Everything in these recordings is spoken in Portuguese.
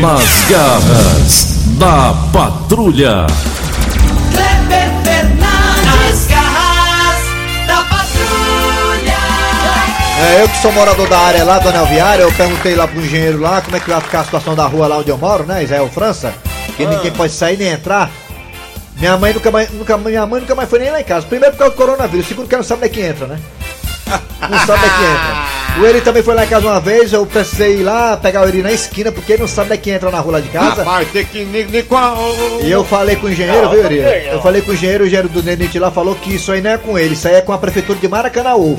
Nas garras da patrulha. Kleber Fernandes, garras da patrulha. É, eu que sou morador da área lá, Dona Alviária, eu perguntei lá pro engenheiro lá como é que vai ficar a situação da rua lá onde eu moro, né, Israel França, que ninguém pode sair nem entrar. Minha mãe nunca mais, nunca, minha mãe nunca mais foi nem lá em casa. Primeiro por causa do coronavírus, segundo que ela não sabe onde é que entra, né? Não sabe onde é que entra. O Eri também foi lá em casa uma vez, eu precisei ir lá pegar o Eri na esquina, porque ele não sabe onde é que entra na rua lá de casa. Rapaz, tem que nem, nem com a, E eu falei com o engenheiro, viu, Eri? Eu falei com o engenheiro, o engenheiro do Nenite lá falou que isso aí não é com ele, isso aí é com a prefeitura de Maracanãú.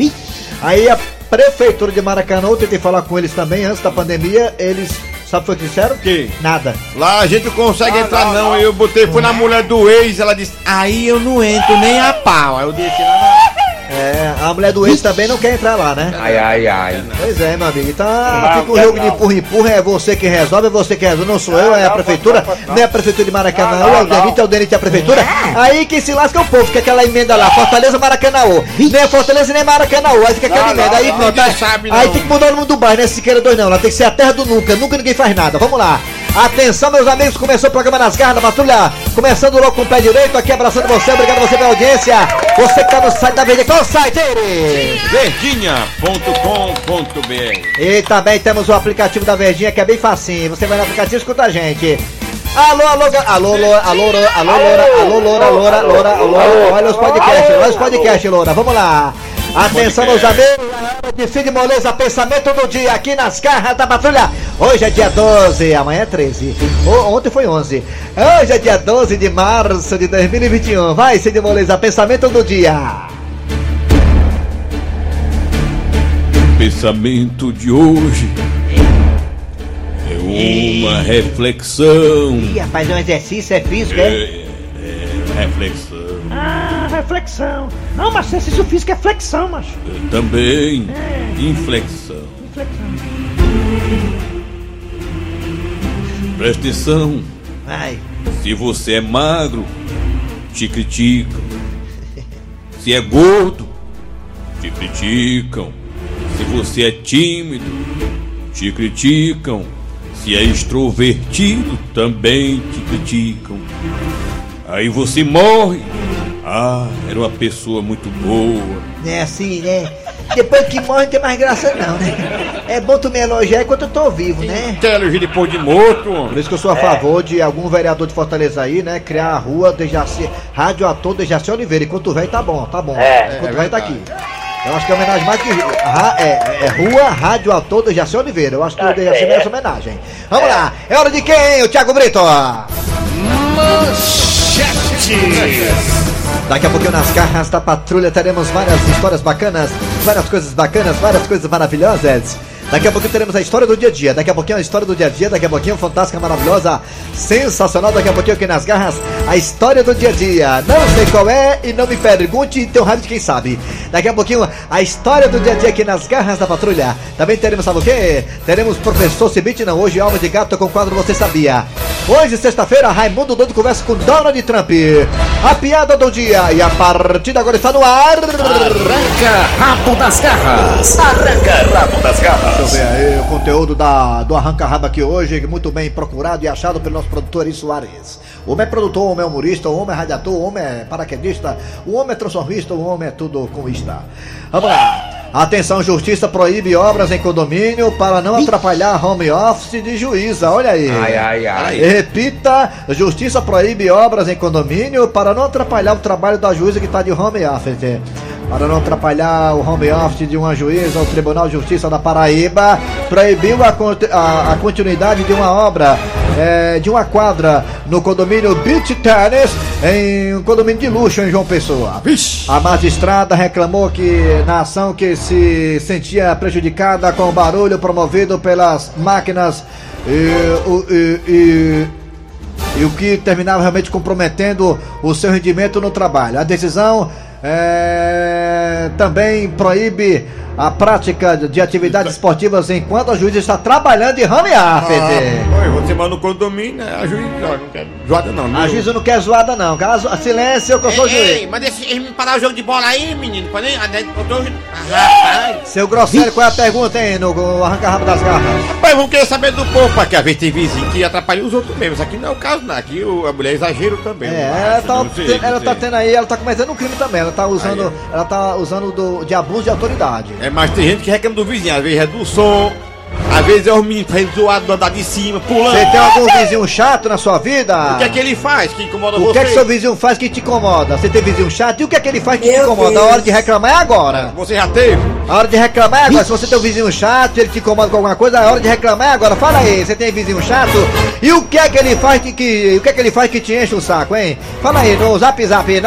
Aí a prefeitura de Maracanã, eu tentei falar com eles também antes da pandemia, eles, sabe o que disseram? Que? Nada. Lá a gente não consegue entrar não. Eu botei, fui na mulher do ex, ela disse, aí eu não entro nem a pau. Aí eu disse, lá É, a mulher do ex também não quer entrar lá, né? Ai, ai, ai. Pois é, meu amigo. Então fica o jogo de empurra-empurra, é você que resolve, é você que resolve, não sou eu, é a prefeitura, nem a prefeitura de Maracanã, é o Denite, é o Denite, é a prefeitura. Aí quem se lasca é o povo, fica aquela emenda lá, Fortaleza, Maracanã, nem é Fortaleza nem Maracanã, aí fica aquela Não, emenda, não, aí não, pronto. Aí, não. tem que mudar o mundo do bairro, né? Siqueira 2 não, lá tem que ser a terra do nunca, nunca ninguém faz nada. Vamos lá. Atenção, meus amigos, começou o programa Nas Garras da Patrulha. Começando logo com o pé direito, aqui abraçando você, obrigado a você pela audiência. Você que tá no site da Verde, qual o site, Eri? verdinha.com.br E também temos o aplicativo da Verdinha que é bem facinho. Você vai no aplicativo e escuta a gente. Alô, alô, ga- alô, Loura, alô, Loura, alô, Loura, alô, Loura, Loura, Loura, Loura, olha os podcasts, olha os podcasts, Loura, vamos lá. Atenção, meus amigos, é hora de fim de moleza, pensamento do dia aqui nas garras da patrulha. Hoje é dia 12, amanhã é 13. O- ontem foi 11. Hoje é dia 12 de março de 2021. Vai, Cid Moleza, pensamento do dia. Pensamento de hoje é uma reflexão. Ih, rapaz, é um exercício, é físico, É, é? é, reflexão. Reflexão. Não, mas exercício físico é flexão, macho. É, Também inflexão. Flexão. Presta atenção. Vai. Se você é magro, te criticam. Se é gordo, te criticam. Se você é tímido, te criticam. Se é extrovertido, também te criticam. Aí você morre. Ah, era uma pessoa muito boa. É assim, né? Depois que morre não tem mais graça não, né? É bom tu me elogiar enquanto eu tô vivo, né? Tem alergia depois de morto, Por isso que eu sou a favor de algum vereador de Fortaleza aí, né? Criar a rua Dejaci, Rádio Ator Dejaci Oliveira. Enquanto o velho tá bom, tá bom. É, Enquanto é o velho tá aqui. Eu acho que é homenagem mais que. Ra- é, é Rua Rádio Ator Dejaci Oliveira. Eu acho que o Dejaci merece homenagem. Vamos lá, é hora de quem, o Thiago Brito? Daqui a pouquinho nas garras da patrulha teremos várias histórias bacanas, várias coisas bacanas, várias coisas maravilhosas. Daqui a pouquinho teremos a história do dia a dia. Daqui a pouquinho a história do dia a dia. Daqui a pouquinho fantástica, maravilhosa, sensacional. Daqui a pouquinho aqui nas garras a história do dia a dia. Não sei qual é e não me pergunte, tem um rádio de quem sabe. Daqui a pouquinho a história do dia a dia aqui nas garras da patrulha. Também teremos, sabe o quê? Teremos professor Cibite, não hoje, alma de gato com quadro Você Sabia. Hoje, sexta-feira, Raimundo Doido conversa com Donald Trump. A piada do dia e a partida agora está no ar. Arranca rabo das garras. Arranca rabo das garras. Deixa eu ver aí o conteúdo da, do Arranca Raba aqui hoje, muito bem procurado e achado pelo nosso produtor Eri Soares. O homem é produtor, o homem é humorista, o homem é radiator, o homem é paraquedista, o homem é transformista, o homem é tudo com ista. Vamos lá. Atenção, justiça proíbe obras em condomínio para não atrapalhar home office de juíza. Olha aí. Ai, ai, ai. Repita, justiça proíbe obras em condomínio para não atrapalhar o trabalho da juíza que está de home office. Para não atrapalhar o home office de uma juíza, o Tribunal de Justiça da Paraíba proibiu a, a- a continuidade de uma obra eh, de uma quadra no condomínio Beach Tennis, em um condomínio de luxo em João Pessoa. A magistrada reclamou que na ação que se sentia prejudicada com o barulho promovido pelas máquinas e, e- e- e o que terminava realmente comprometendo o seu rendimento no trabalho. A decisão é, também proíbe a prática de atividades esportivas enquanto a juiz está trabalhando em ramear, Fede. Ah, oi, você mora no condomínio, né? A juiz ó, não quer zoada não. A juíza não quer zoada, não. Caso, silêncio, que eu sou juiz. Ei, mas deixa eles me parar o jogo de bola aí, menino. Eu tô. Rapaz. Seu grosseiro, qual é a pergunta, hein, no no arranca-rabo das garras? Rapaz, vamos querer saber do povo, porque às vezes tem vizinho que atrapalha os outros mesmo. Isso aqui não é o caso, não. Aqui o- a mulher é exagero também. É, ela acho, tá, sei, ela tá tendo aí, ela tá cometendo um crime também. Ela tá usando, Aí, ela tá usando do, de abuso de autoridade. É, mas tem gente que reclama do vizinho. Às vezes é do som, às vezes é os meninos fazendo zoado do andar de cima, pulando. Você tem algum vizinho chato na sua vida? O que é que ele faz que incomoda O você? que é que seu vizinho faz que te incomoda? Você tem vizinho chato? E o que é que ele faz que te Meu incomoda? Deus. A hora de reclamar é agora. Você já teve? A hora de reclamar é agora. Se você tem um vizinho chato, ele te incomoda com alguma coisa, a hora de reclamar é agora. Fala aí, você tem vizinho chato? E o que é que ele faz que, que- o que é que ele faz que te enche o saco, hein? Fala aí no Zap Zap 988-87306.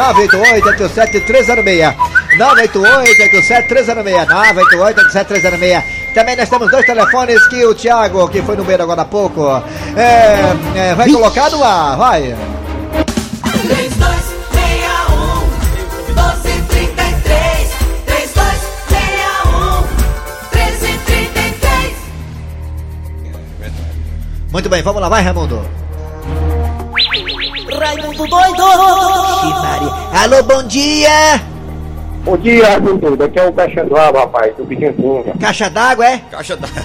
988-87306. 988-87306. Também nós temos dois telefones que o Thiago, que foi no meio agora há pouco, é, é, vai colocar no ar, vai. 3261 1233 3261 1333 Muito bem, vamos lá, vai Raimundo. Raimundo doido! Que Maria. Alô, bom dia! Bom dia, Armando. Aqui é o Caixa d'Água, rapaz, do Biquintunha. Caixa d'água, é? Caixa d'água.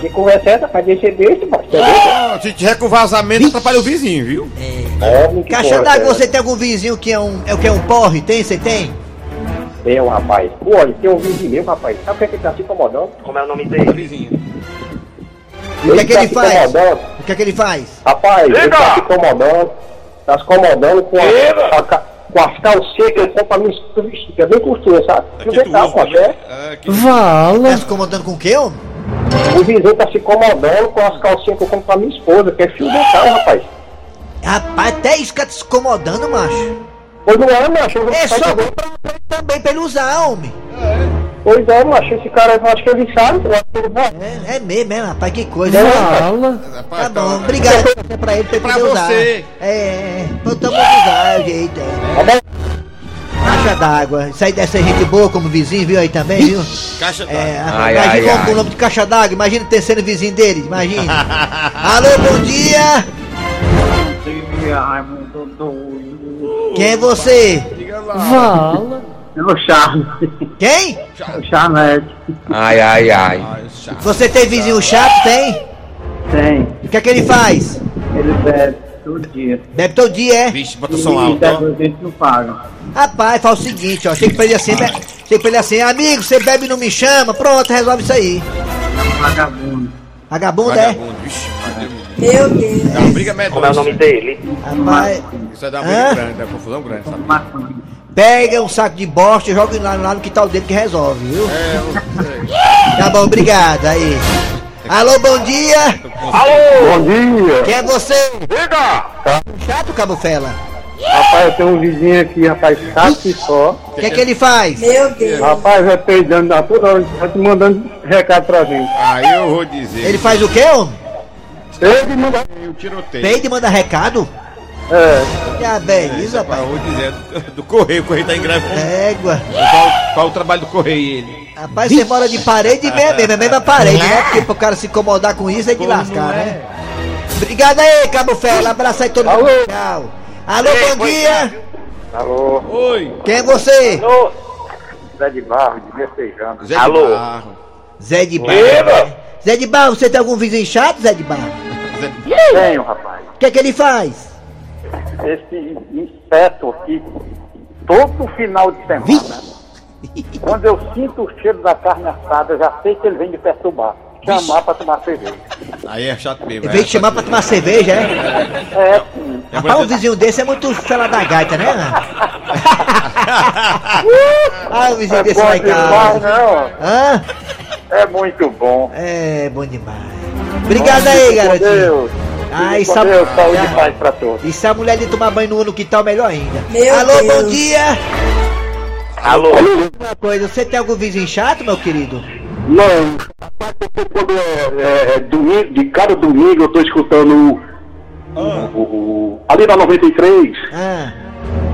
Que conversa é essa, rapaz? Deixa ser besta, rapaz. Você é Ah, Se tiver com vazamento, atrapalha o vizinho, viu? É, que Caixa d'água, é você tem algum vizinho que é um, é o que é um porre? Tem? Você tem? Tem rapaz. Pô, olha, tem um vizinho meu, rapaz. Sabe o que é que ele tá se incomodando? Como é o nome dele? Vizinho. E o que é que tá ele se faz? O que é que ele faz? Rapaz, ele tá se incomodando. Tá se incomodando com, a, a com as calcinhas que ele compra pra mim vestir, que é bem costura, sabe? Aqui Você tu tá, usa, pô, né? é? Ah, aqui- Tá se incomodando com o quê, homem? O vizinho tá se incomodando com as calcinhas que eu compro pra minha esposa, que é fio dental, rapaz. Rapaz, até isso que tá se incomodando, macho. Pois não é, macho. eu vou É só comprar pra ele também pra ele usar, homem. Pois é, macho. Esse cara, eu acho que ele sabe, eu acho que ele vai. É, é mesmo, é, rapaz, que coisa. Não, Rapaz, Tá bom, tá- obrigado é pra ele pra ele Pra poder usar. você. É, é, voltamos a usar, o jeito, é. Tá? Caixa d'água. Isso aí deve ser gente boa como vizinho, viu aí também, viu? Caixa d'água. É, Ai, imagina ai, como ai. o nome de caixa d'água, imagina ter sendo vizinho dele, imagina. Alô, bom dia! Quem é você? É o Charles. Quem? O Charles. Ai, ai, ai. Você tem vizinho chato, tem? Tem. O que é que ele faz? Ele bebe todo dia. Bebe todo dia, é? Vixe, bota som alto, gente não paga. Rapaz, faz o seguinte, ó, chega pra ele assim, be- chega pra ele assim, amigo, você bebe e não me chama, pronto, resolve isso aí. Vagabundo. Vagabundo, é? Vagabundo, vixe. Meu Deus! É uma briga medonha. Como é o nome dele? Rapaz, Isso é dar uma Hã? briga grande, dá confusão grande, sabe? Pega um saco de bosta e joga lá, lá no quintal dele que resolve, viu? É, eu sei. Tá bom, obrigado, aí. Alô, bom dia! Bom dia. Quem é você? Chato, Cabo Fela. Rapaz, eu tenho um vizinho aqui, rapaz, chato e só. O que é que ele faz? Meu Deus! Rapaz, vai peidando a toda hora, tá te mandando recado pra gente. Aí eu vou dizer. Ele faz o quê, homem? Ele manda... Eu tiroteio. Peide e manda recado? É, Que a beleza, Rapaz, rapaz. eu vou dizer do, correio, o correio tá em greve. Égua. Qual, qual o trabalho do correio e ele? Rapaz, você mora de parede mesmo, mesmo, é a mesma parede, né? Porque pro cara se incomodar com isso é de Como lascar, é? né? Obrigado aí, Cabo Fela. Abraço aí todo mundo. Tchau. Alô, bom dia. alô. Oi. Quem é você? Alô. Zé de Barro, de Messejano. Zé de Barro. Zé de Barro. Zé de Barro, você tem algum vizinho chato, Zé de Barro? Tenho, rapaz. O que é que ele faz? Esse inseto aqui todo final de semana. Quando eu sinto o cheiro da carne assada, eu já sei que ele vem me perturbar. Chamar pra tomar cerveja. Aí é chato mesmo. Ele é te chamar pra tomar cerveja, é? É, sim. É Rapaz, um vizinho desse é muito fela da gaita, né? Ah, o vizinho É desse em demais, não. Hã? É muito bom. É, bom demais. Obrigado aí, garotinho. Deus. Ah, isso a- Deus, saúde Ah. e paz pra todos. E se a mulher de tomar banho no, no quintal, melhor ainda. Meu Alô, bom Deus. dia. Alô? Uma coisa, você tem algum vizinho chato, meu querido? Não, rapaz, porque quando é, é, é domingo, de cada domingo eu tô escutando o, o- o- ali na 93, Ah,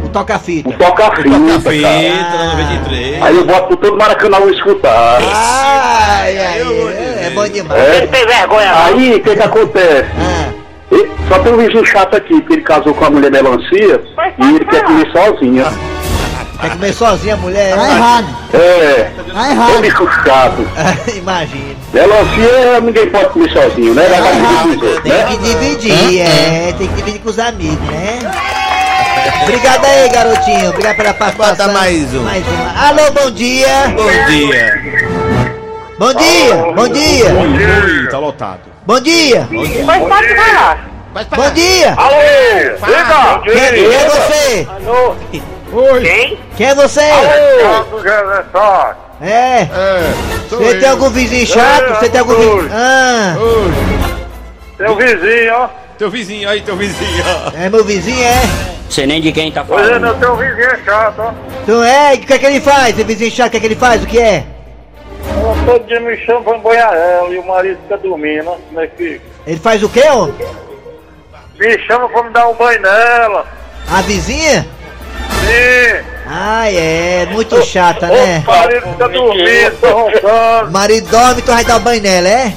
O toca-fita. o toca-fita. Toca-fita, Ah. na 93. Aí eu boto pro todo Maracanã escutar. Ai, ai, é, é bom demais. É. tem vergonha, Aí, o que que acontece? Ah, E- Só tem um vizinho chato aqui, que ele casou com a mulher melancia e ele quer comer sozinha. quer comer sozinha a mulher? Tá errado. É, Tá ô errado. bicho chato. Imagina. Melancia ninguém pode comer sozinho, né? Dar divisor, Tem né? que dividir, é, tem que dividir com os amigos, né? Obrigado aí, garotinho. Obrigado pela participação. Bota mais um. Mais uma. Alô, bom dia. Bom dia. Bom dia. Bom dia. Ui, tá lotado. Bom dia. Mas pode falar. Bom dia. Alô, diga. Quem, quem é você? Alô, Oi. quem? Quem é você? Alô. É. É, sou Você tem algum vizinho chato? Você tem algum vizinho... Ah, Oi. Seu vizinho, ó. Teu vizinho aí, teu vizinho. ó. é meu vizinho, é? Sei nem de quem tá Pois é, falando. meu teu vizinho é chato, ó. Então é, o que é que ele faz? Esse vizinho chato, o que é que ele faz? O que é? Todo dia me chama pra banhar ela e o marido fica dormindo, ó. Como é que... Ele faz o quê, homem? Me chama pra me dar um banho nela. A vizinha? Sim. Ai, é, muito chata, né? O marido fica dormindo, O roncando. marido dorme, tu vai dar banho nela, é?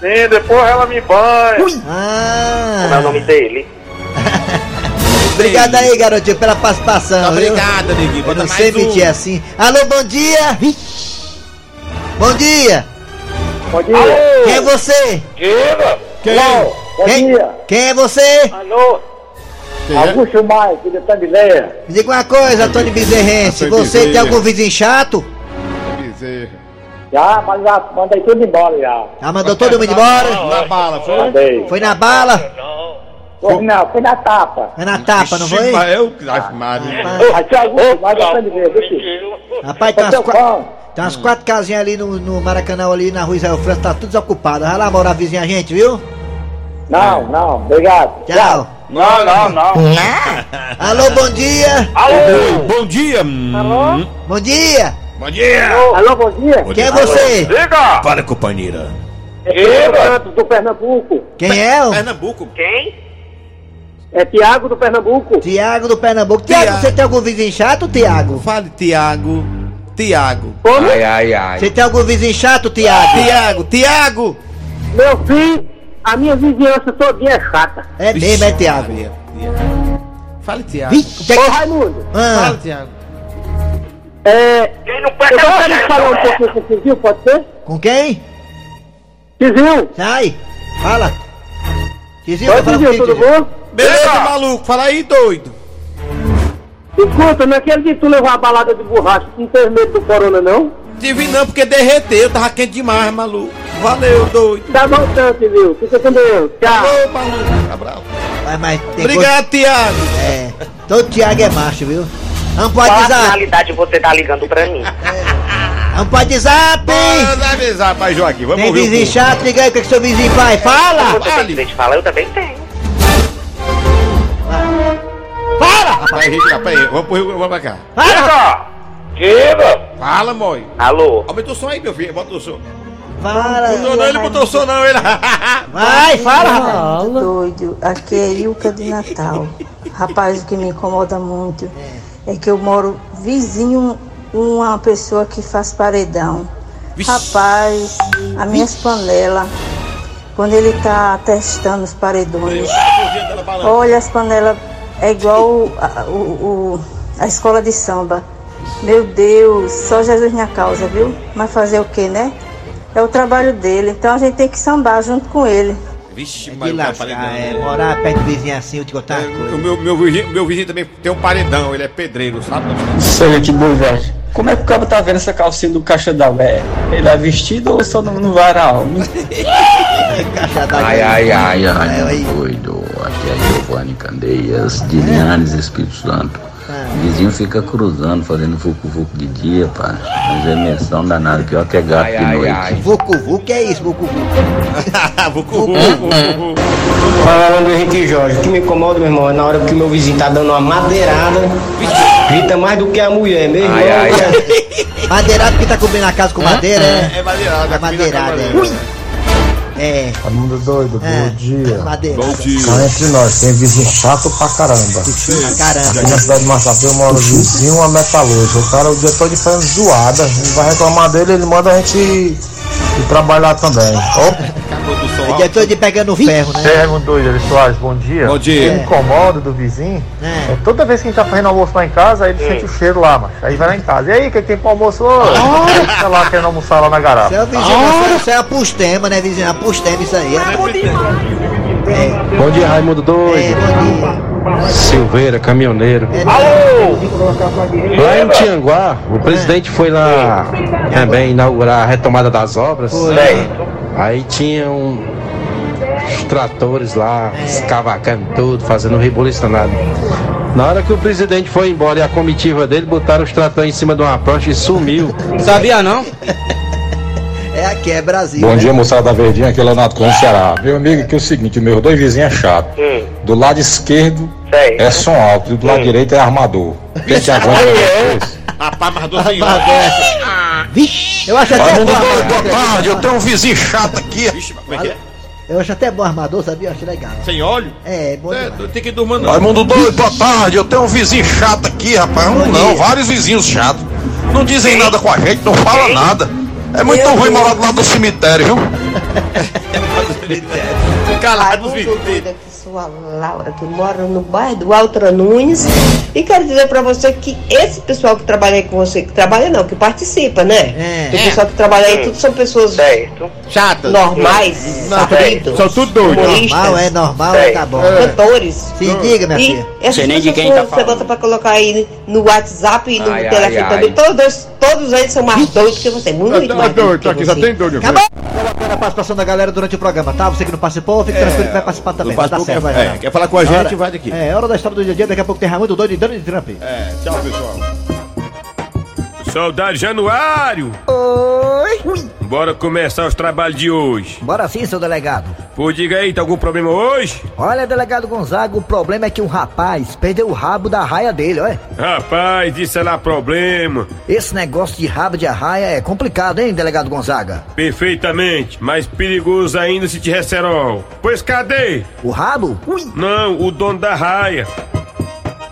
Sim, depois ela me banha. Ah. Como é o nome dele? Obrigado aí, garotinho, pela participação. Obrigado, neguinho. Eu não mais sei um. mentir assim. Alô, bom dia! Bom dia! Bom dia. Quem é você? Diga. Quem? Bom Quem, dia. quem é você? Alô. Quem é? Augusto Maia, aqui de Tambileia. Me diga uma coisa, Antônio Bezerrense. Você tem algum vizinho chato? Bezerra. Já, mas já mandei tudo embora já. Já mandou todo mundo embora? Na bala, foi? Mandei. Foi na bala? Foi, não, foi na tapa. Foi na tapa, não foi? Eu, Maria. Rapaz, tem umas, seu qua- pão. Tem umas quatro casinhas ali no, no Maracanã, ali na rua Israel França, tá tudo desocupado. Vai lá morar vizinha a gente, viu? Não, não, obrigado. Tchau. Não, não, não. Alô, bom dia! Alô. Bom dia. Hum. Bom dia! Bom dia. Alô, bom dia. Quem é você? Diga. Para, companheira. Diga. Santos do Pernambuco. Quem é? o Pernambuco. Quem? É Tiago do Pernambuco. Tiago do Pernambuco. Tiago, Tiago. você tem algum vizinho chato, Tiago? Fale, Tiago. Tiago. Como? Você tem algum vizinho chato, Tiago? Tiago, Tiago. Meu filho, a minha vizinhança todinha é chata. É mesmo, é Tiago. Maria, Tiago. Vixe, o que é Ô. Raimundo, Ah, Fale, Tiago. é... Eu gostaria de falar um pouquinho com o Cizinho, pode ser? com quem? Cizinho, Sai, fala. Tizinho, oi Cizinho, contigo, tudo Tizinho. bom? Beleza, maluco. Fala aí, doido. Escuta, naquele dia que tu levou a balada de borracha, tu não teve medo do corona, não? Tive não, porque derreteu. Tava quente demais, maluco. Valeu, doido. Tá voltando, viu? Fica com Deus. Tchau. Ô, maluco. Cabral. Vai, mas tem Obrigado, Tiago. É, todo Tiago é macho, viu? Vamos pro Qual a WhatsApp. finalidade você tá ligando pra mim? Vamos pro WhatsApp. Manda avisar pra Joaquim. Vamos Tem vizinho chato, liga aí, o que, que seu vizinho faz? Fala! De falar, eu também tenho. Fala! Rapaz, gente, rapaz, vamos pro Rio, vamos pra cá. Fala! Diga! Fala, moi. Alô? Aumenta o som aí, meu filho. Bota o som. Fala! Não, não, ele botou o som, não. Ele... Vai, fala, rapaz! Doido, aqui é Ilka de Natal. Rapaz, o que me incomoda muito é que eu moro vizinho uma pessoa que faz paredão. Rapaz, as minhas panelas, quando ele tá testando os paredões, olha as panelas, é igual a, o, o- a escola de samba. Meu Deus, só Jesus na causa, viu? Mas fazer o que, né? É o trabalho dele, então a gente tem que sambar junto com ele. Vixe, De mas lascar, paredão. é, morar perto do vizinho assim, eu te contar uma O coisa. meu, meu, vizinho, meu vizinho também tem um paredão, ele é pedreiro, sabe? Sei que bom, velho. Como é que o cara tá vendo essa calcinha do caixa da véia? Ele é vestido ou só no, no varal? Caixa da Ai, ai, ai, É, ai, doido. É Giovanni Candeias, de Linhares, Espírito Santo. O vizinho fica cruzando, fazendo vucu-vucu de dia, pá. Mas é menção danada, pior que é gato de noite. Vucu Vucu, que é isso, Vucu Vucu? Vou com o Falando do Henrique Jorge, o que me incomoda, meu irmão, é na hora que meu vizinho tá dando uma madeirada, grita mais do que a mulher, meu irmão. Madeirado que tá cobrindo a casa com madeira, é? É madeirada. É madeirada, é. É. Raimundo doido, É. bom dia. Madeira. Bom dia. Cá entre nós, tem vizinho chato pra caramba. Ah, caramba. Aqui na cidade de Massapê eu moro vizinho uma metalúrgica. O cara o dia todo fazendo zoada. Ele vai reclamar dele, ele manda a gente ir, ir trabalhar também. Opa! É dia todo de pegando ferro, É, né? Raimundo doido, ele Soares, bom dia. Bom dia. O que me incomoda do vizinho É. é toda vez que a gente tá fazendo almoço lá em casa, ele sente o cheiro lá, macho. Aí vai lá em casa. E aí, o que, tem pro almoço hoje? Tá lá querendo almoçar lá na Isso garapa. é o vizinho, isso é a pustema, né, vizinho? A pustema, isso aí. É, Bom dia, Raimundo é, Doido. bom dia. Silveira, caminhoneiro. Lá em Tianguá, o presidente foi lá também inaugurar a retomada das obras. Aí tinha um, os tratores lá, escavacando tudo, fazendo rebuliço nada. Na hora que o presidente foi embora e a comitiva dele botaram os tratores em cima de uma prancha e sumiu. Sabia não? É aqui, é Brasil. Bom né? dia, moçada da Verdinha, aqui é Leonardo Cunha, Ceará. Meu amigo, aqui é o seguinte, meus dois vizinhos é chato. Do lado esquerdo é som alto e do lado direito é armador. Quem te aguenta depois? Rapaz, mas doce Vixe, eu acho até bom boa tarde, eu tenho um vizinho chato aqui. Vixe, como é que é? Eu acho até bom armador, sabia? Eu acho legal. Sem óleo? É, bom É, tem que dormir não. Raimundo doido, boa tarde, eu tenho um vizinho chato aqui, rapaz. Um não, vários vizinhos chatos. Não dizem nada com a gente, não fala nada. É muito ruim morar do lado do cemitério, viu? Calado os Raimundo doido, aqui sou a Laura, que mora no bairro do Altra Nunes. E quero dizer pra você que esse pessoal que trabalha aí com você, que trabalha não, que participa, né? É. O pessoal que trabalha aí, tudo são pessoas Chata. normais, sabidos, São tudo doidos. Normal, é normal, é, tá bom. cantores. Se diga, minha filha. nem de quem tá você bota pra colocar aí no WhatsApp e no Ai, ai, telefone ai. também. Todos, todos eles são mais doidos que você, muito mais doidos que aqui só você. tem doido. Acabou! Agora a participação da galera durante o programa, tá? Você que não participou, fique tranquilo que vai participar também. Não Vai é, quer falar com a gente, Hora- vai daqui. É, hora da história do dia a dia, daqui a pouco tem Raimundo Doido e Donald Trump. É, tchau, pessoal. Soldado Januário, Oi! bora começar os trabalhos de hoje. Bora sim, seu delegado. Pô, diga aí, tá algum problema hoje? Olha, delegado Gonzaga, o problema é que um rapaz perdeu o rabo da raia dele, olha. Rapaz, isso é lá problema. Esse negócio de rabo de arraia é complicado, hein, delegado Gonzaga? Perfeitamente, mas perigoso ainda se tiver cerol. Pois cadê? O rabo? Ui! Não, o dono da raia.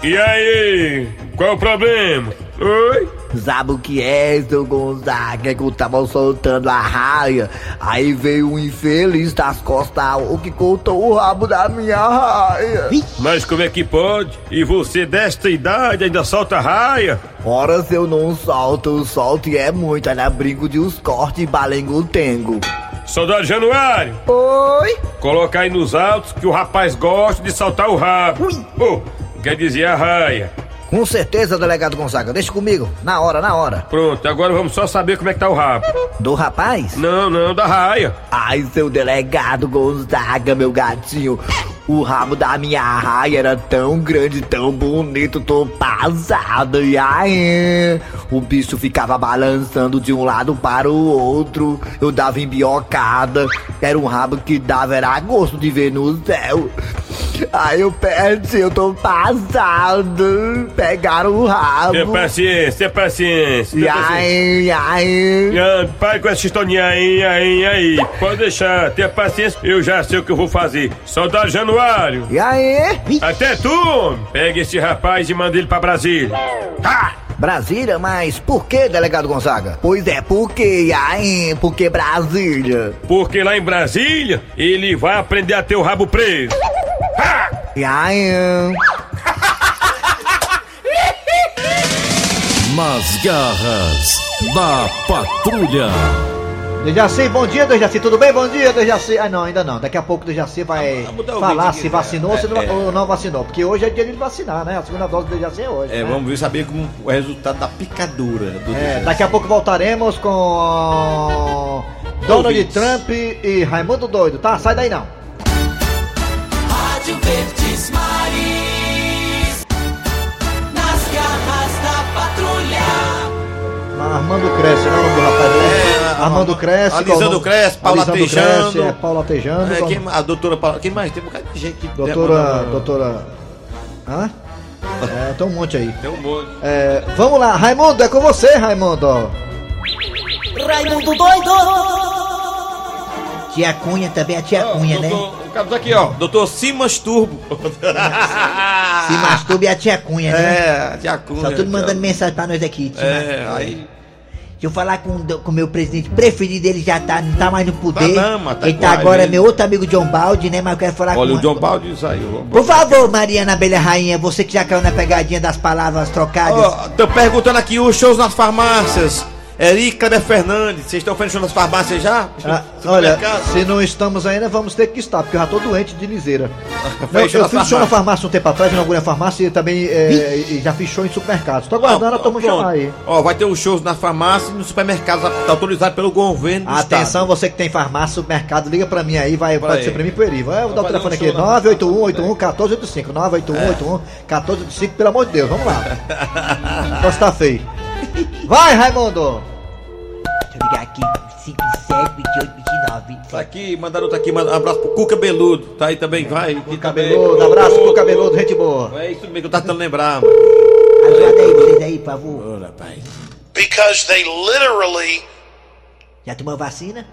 E aí, qual o problema? Oi? Sabe o que é, seu Gonzaga? Que eu tava soltando a raia. Aí veio um infeliz das costas o que cortou o rabo da minha raia. Mas como é que pode? E você desta idade ainda solta raia? Ora, se eu não solto, eu solto e é muito. Ainda brinco de uns cortes e balengo-tengo. Soldado Januário, Oi? coloca aí nos autos que o rapaz gosta de saltar o rabo. Pô, quer dizer a raia. Com certeza, delegado Gonzaga. Deixa comigo. Na hora, na hora. Pronto, agora vamos só saber como é que tá o rabo. Do rapaz? Não, não, da raia. Ai, seu delegado Gonzaga, meu gatinho. O rabo da minha raia era tão grande, tão bonito, tô passado. E aí, o bicho ficava balançando de um lado para o outro. Eu dava embiocada. Era um rabo que dava, era gosto de ver no céu. Aí eu perdi, eu tô passado. Pegaram o rabo. Tenha paciência, tenha paciência. E tenha paciência. aí, aí. Ah, Pare com essa historinha aí, aí, aí. Pode deixar, tenha paciência, eu já sei o que eu vou fazer. Soldado Januário. E aí? Até tu. Pega esse rapaz e manda ele pra Brasília. Tá! Brasília, mas por que, delegado Gonzaga? Pois é, por que, aí? Por que Brasília? Porque lá em Brasília, ele vai aprender a ter o rabo preso. E aí? Nas garras da patrulha. Dejaci, bom dia, Dejaci, tudo bem? Bom dia, Dejaci. Ah, não, ainda não. Daqui a pouco o Dejaci vai falar se aqui, vacinou é, se não- é. ou não vacinou. Porque hoje é dia de vacinar, né? A segunda dose do Dejaci é hoje. É, né? vamos ver saber como o resultado da picadura do É, Dejaci. daqui a pouco voltaremos com Donald Ouvintes. Trump e Raimundo Doido, tá? Sai daí não. Rádio Verdes Maris. Nas garras da patrulha. Armando Cresce, não é o nome do rapaz? É, Armando Cresce. qual o Alisandro nome? Cresce, Paula Alisandro Tejano. Cresce, é, Paula Tejano. É, quem, a doutora Paula. Quem mais? Tem um bocado de gente que. Doutora. Doutora. Hã? É, tem um monte aí. Tem um monte. É, vamos lá, Raimundo, é com você, Raimundo. Raimundo doido. Tia Cunha também, a tia Cunha, né? Doutor, o cara tá aqui, ó. Doutor Simas Turbo. Se masturbe a tia Cunha, né? É, a tia Cunha. Só tudo mandando mensagem pra nós aqui. tia. É, aí. Deixa eu falar com o meu presidente preferido, ele já tá, não tá mais no poder. Tá tá ele tá agora, hein? meu outro amigo John Baldi, né? Mas eu quero falar Olha, com o John Baldi saiu. Por favor, Mariana Abelha Rainha, você que já caiu na pegadinha das palavras trocadas. Ó, tô perguntando aqui os shows nas farmácias. Eric Kleber Fernandes, vocês estão fazendo show nas farmácias já? Ah, olha, se não estamos ainda, vamos ter que estar, porque eu já tô doente de liseira. Não, Fez show eu fiz show na farmácia. farmácia um tempo atrás, inaugurei a farmácia e também é, e já fiz show em supermercados. Tô aguardando a turma chamar aí. Ó, vai ter os shows na farmácia e no supermercado, tá autorizado pelo governo do Atenção, você que tem farmácia, supermercado, liga pra mim aí, vai, pode aí. ser pra mim pro Eri. Vai, eu vou dar o telefone um aqui, show na- 981-81-1485. 981-81-1485, pelo amor de Deus, vamos lá. Posso tá feio. Vai, Raimundo! Deixa eu ligar aqui, 57, 28, 29. Tá aqui, mandaram outro aqui, manda um abraço pro Cuca Beludo. Tá aí também, vai. Aqui Cabeludo, abraço pro cabeludo, gente boa. É isso mesmo que eu tava tentando lembrar, mano. Ajuda aí, vocês aí, por favor. Ô, rapaz. because they literally Já tomou vacina?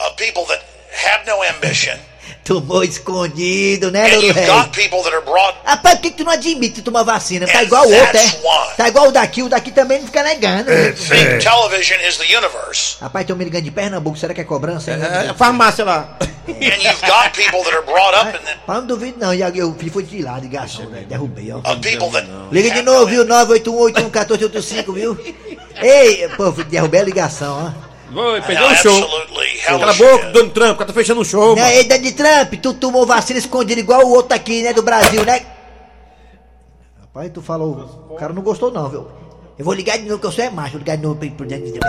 are people that have no ambition. Tomou escondido, né, Louro Rei? Rapaz, por que, que tu não admite tomou vacina? Tá igual o outro, é? Tá igual o daqui, o daqui também não fica negando. né? think television is the universe. Rapaz, tem um me ligando de Pernambuco, será que é cobrança? hein? É, é farmácia lá. and you've got people that are brought up in the, Mas não duvido não, e eu fui foi de lá, ligação, velho, derrubei, ó. Liga de novo, viu? 981-81-1485, viu? Ei, pô, derrubei a ligação, ó. Oi, perdeu o show. Cala a boca, Donald Trump, o cara tá fechando o show, Né, mano. ei, Donald Trump, tu tomou vacina escondida igual o outro aqui, né, do Brasil, né? Rapaz, tu falou, o cara não gostou não, viu? Eu vou ligar de novo, que eu sou é macho, vou ligar de novo pro Donald Trump.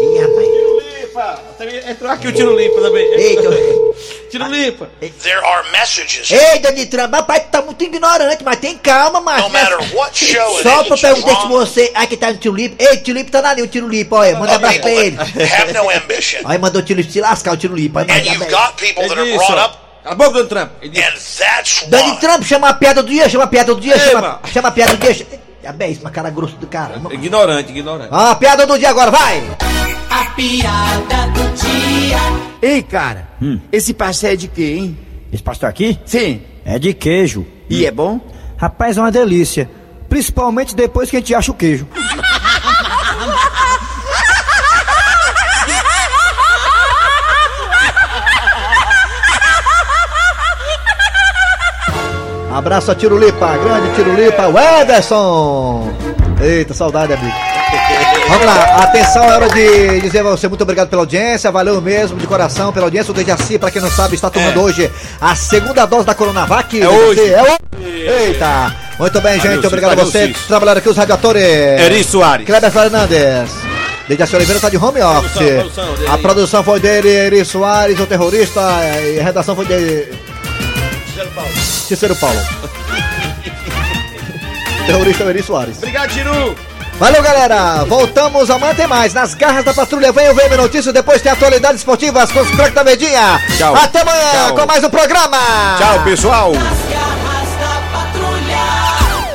Ih, rapaz. Entrou aqui o tiro limpa também. Eita. Tiro limpa. there are messages. Ei, Donald Trump, rapaz, tu tá muito ignorante, mas tem calma, macho. No matter what show it Só pra perguntar se você. Ai, que tá no tiro limpo. Ei, tiro limpo tá na linha, o tiro limpo, olha. Manda abraço pra ele. have no ambition. Aí mandou o tiro limpo se lascar, o. Aí And you've got people that are brought up, Cala a boca, Donald Trump. and that's Donald. Trump chama a piada do dia, chama a piada do dia, Ei, chama, mano. chama a piada do dia. É bem isso, uma cara grosso do caramba. Ignorante, ignorante. Ah, a piada do dia agora, vai! A piada do dia. Ei, cara, esse pastel é de quê, hein? Esse pastel aqui? Sim. É de queijo. E é bom? Rapaz, é uma delícia. Principalmente depois que a gente acha o queijo. Abraço a Tirulipa, grande Tirulipa, o Ederson! Eita, saudade, amigo. Vamos lá, atenção, é hora de dizer a você muito obrigado pela audiência, valeu mesmo, de coração, pela audiência. O Dejaci, pra quem não sabe, está tomando hoje a segunda dose da Coronavac. É hoje. É hoje. Eita! Muito bem, gente, Valeu, obrigado a valeu, você. Cis. Trabalhando aqui os radiadores. Eri Soares. Kleber Fernandes. Dejaci Oliveira tá de home office. Produção, produção a produção foi dele, Eri Soares, o terrorista, e a redação foi de Cícero Paulo. terrorista Eri Soares. Obrigado, Tiru. Valeu, galera! Voltamos amanhã tem mais. Nas garras da patrulha vem o VM Notícias, depois tem atualidades esportivas com os craques da Medinha. Tchau. Até amanhã Tchau. com mais um programa. Tchau, pessoal.